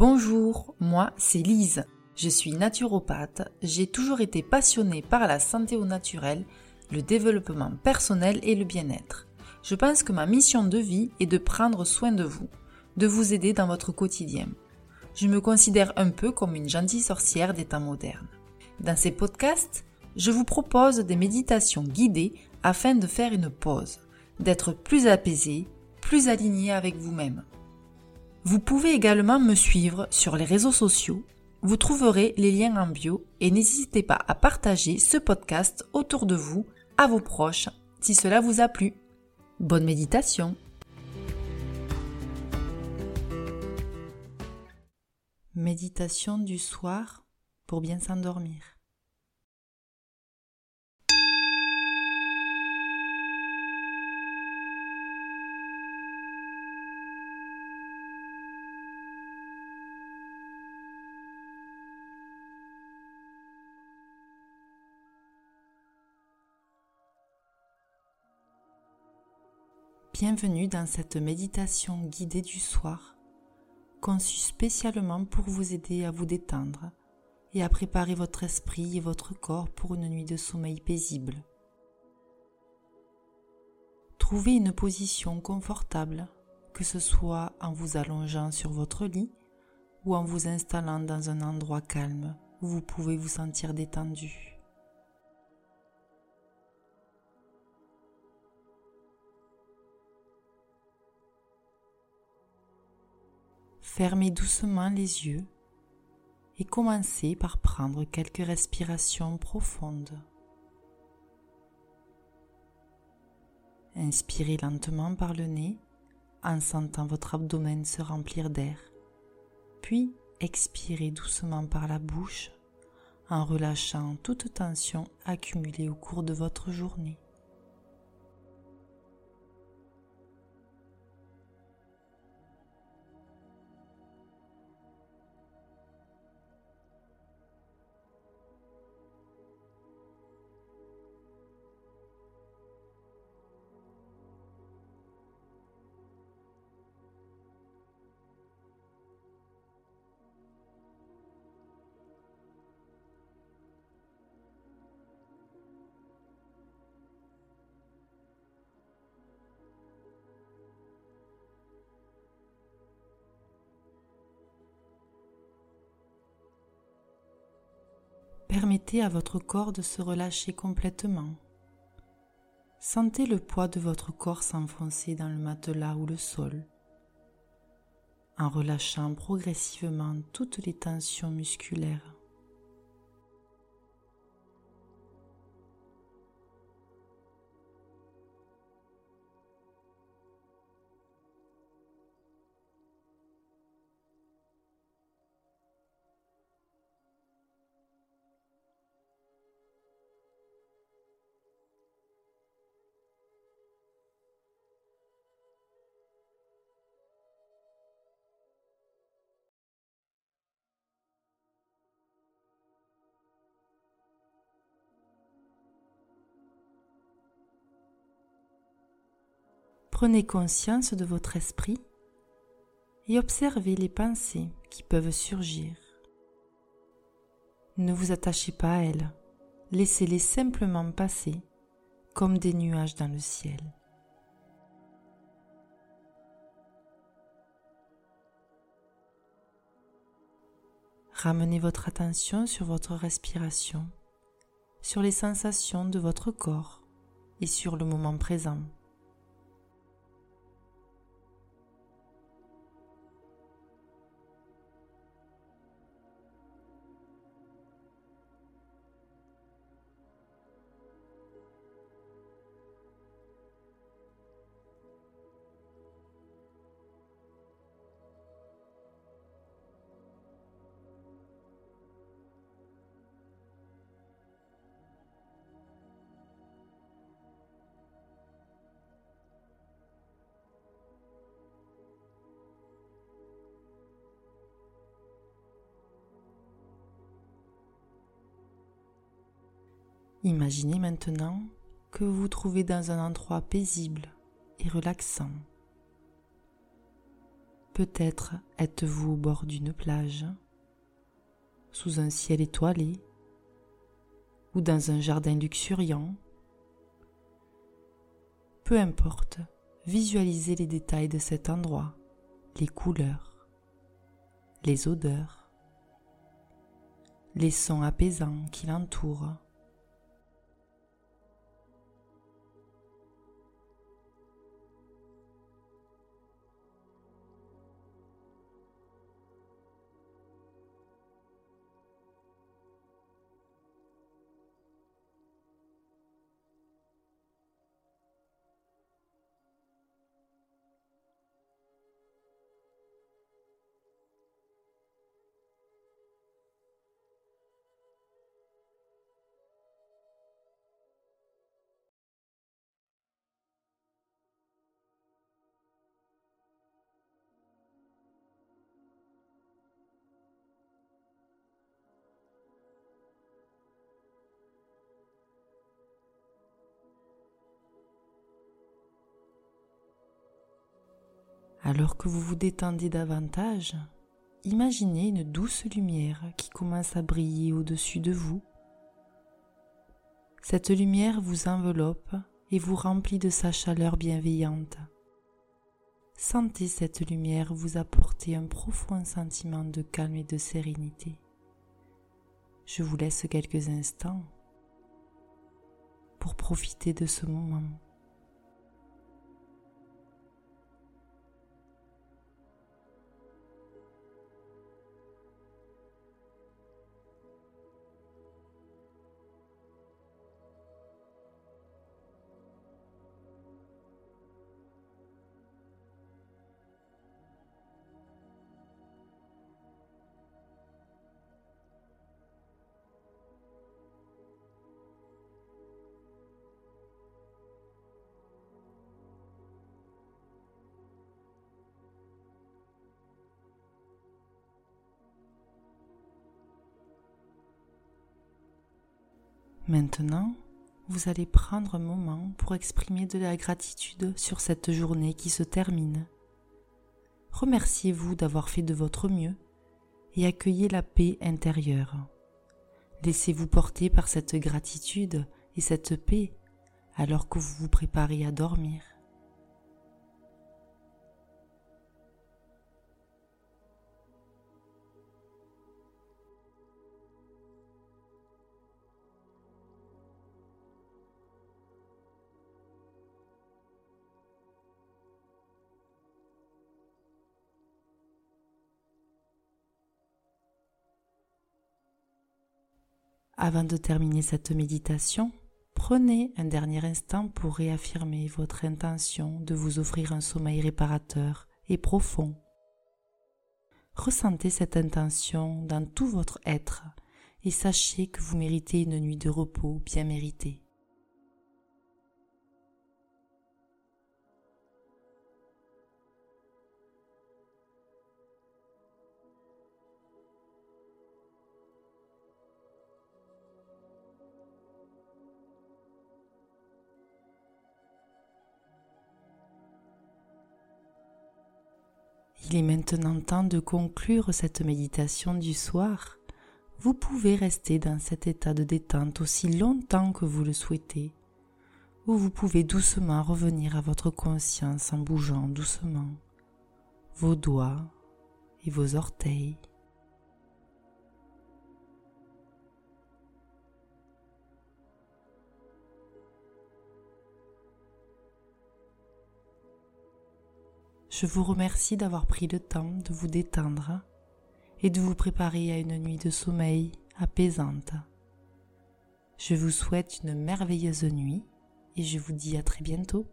Bonjour, moi c'est Lise. Je suis naturopathe. J'ai toujours été passionnée par la santé au naturel, le développement personnel et le bien-être. Je pense que ma mission de vie est de prendre soin de vous, de vous aider dans votre quotidien. Je me considère un peu comme une gentille sorcière des temps modernes. Dans ces podcasts, je vous propose des méditations guidées afin de faire une pause, d'être plus apaisé, plus aligné avec vous-même. Vous pouvez également me suivre sur les réseaux sociaux. Vous trouverez les liens en bio et n'hésitez pas à partager ce podcast autour de vous, à vos proches, si cela vous a plu. Bonne méditation Méditation du soir pour bien s'endormir. Bienvenue dans cette méditation guidée du soir, conçue spécialement pour vous aider à vous détendre et à préparer votre esprit et votre corps pour une nuit de sommeil paisible. Trouvez une position confortable, que ce soit en vous allongeant sur votre lit ou en vous installant dans un endroit calme où vous pouvez vous sentir détendu. Fermez doucement les yeux et commencez par prendre quelques respirations profondes. Inspirez lentement par le nez en sentant votre abdomen se remplir d'air, puis expirez doucement par la bouche en relâchant toute tension accumulée au cours de votre journée. Permettez à votre corps de se relâcher complètement. Sentez le poids de votre corps s'enfoncer dans le matelas ou le sol, en relâchant progressivement toutes les tensions musculaires. Prenez conscience de votre esprit et observez les pensées qui peuvent surgir. Ne vous attachez pas à elles, laissez-les simplement passer comme des nuages dans le ciel. Ramenez votre attention sur votre respiration, sur les sensations de votre corps et sur le moment présent. Imaginez maintenant que vous vous trouvez dans un endroit paisible et relaxant. Peut-être êtes-vous au bord d'une plage, sous un ciel étoilé, ou dans un jardin luxuriant. Peu importe, visualisez les détails de cet endroit, les couleurs, les odeurs, les sons apaisants qui l'entourent. Alors que vous vous détendez davantage, imaginez une douce lumière qui commence à briller au-dessus de vous. Cette lumière vous enveloppe et vous remplit de sa chaleur bienveillante. Sentez cette lumière vous apporter un profond sentiment de calme et de sérénité. Je vous laisse quelques instants pour profiter de ce moment. Maintenant, vous allez prendre un moment pour exprimer de la gratitude sur cette journée qui se termine. Remerciez-vous d'avoir fait de votre mieux et accueillez la paix intérieure. Laissez-vous porter par cette gratitude et cette paix alors que vous vous préparez à dormir. Avant de terminer cette méditation, prenez un dernier instant pour réaffirmer votre intention de vous offrir un sommeil réparateur et profond. Ressentez cette intention dans tout votre être et sachez que vous méritez une nuit de repos bien méritée. Il est maintenant temps de conclure cette méditation du soir. Vous pouvez rester dans cet état de détente aussi longtemps que vous le souhaitez, ou vous pouvez doucement revenir à votre conscience en bougeant doucement vos doigts et vos orteils. Je vous remercie d'avoir pris le temps de vous détendre et de vous préparer à une nuit de sommeil apaisante. Je vous souhaite une merveilleuse nuit et je vous dis à très bientôt.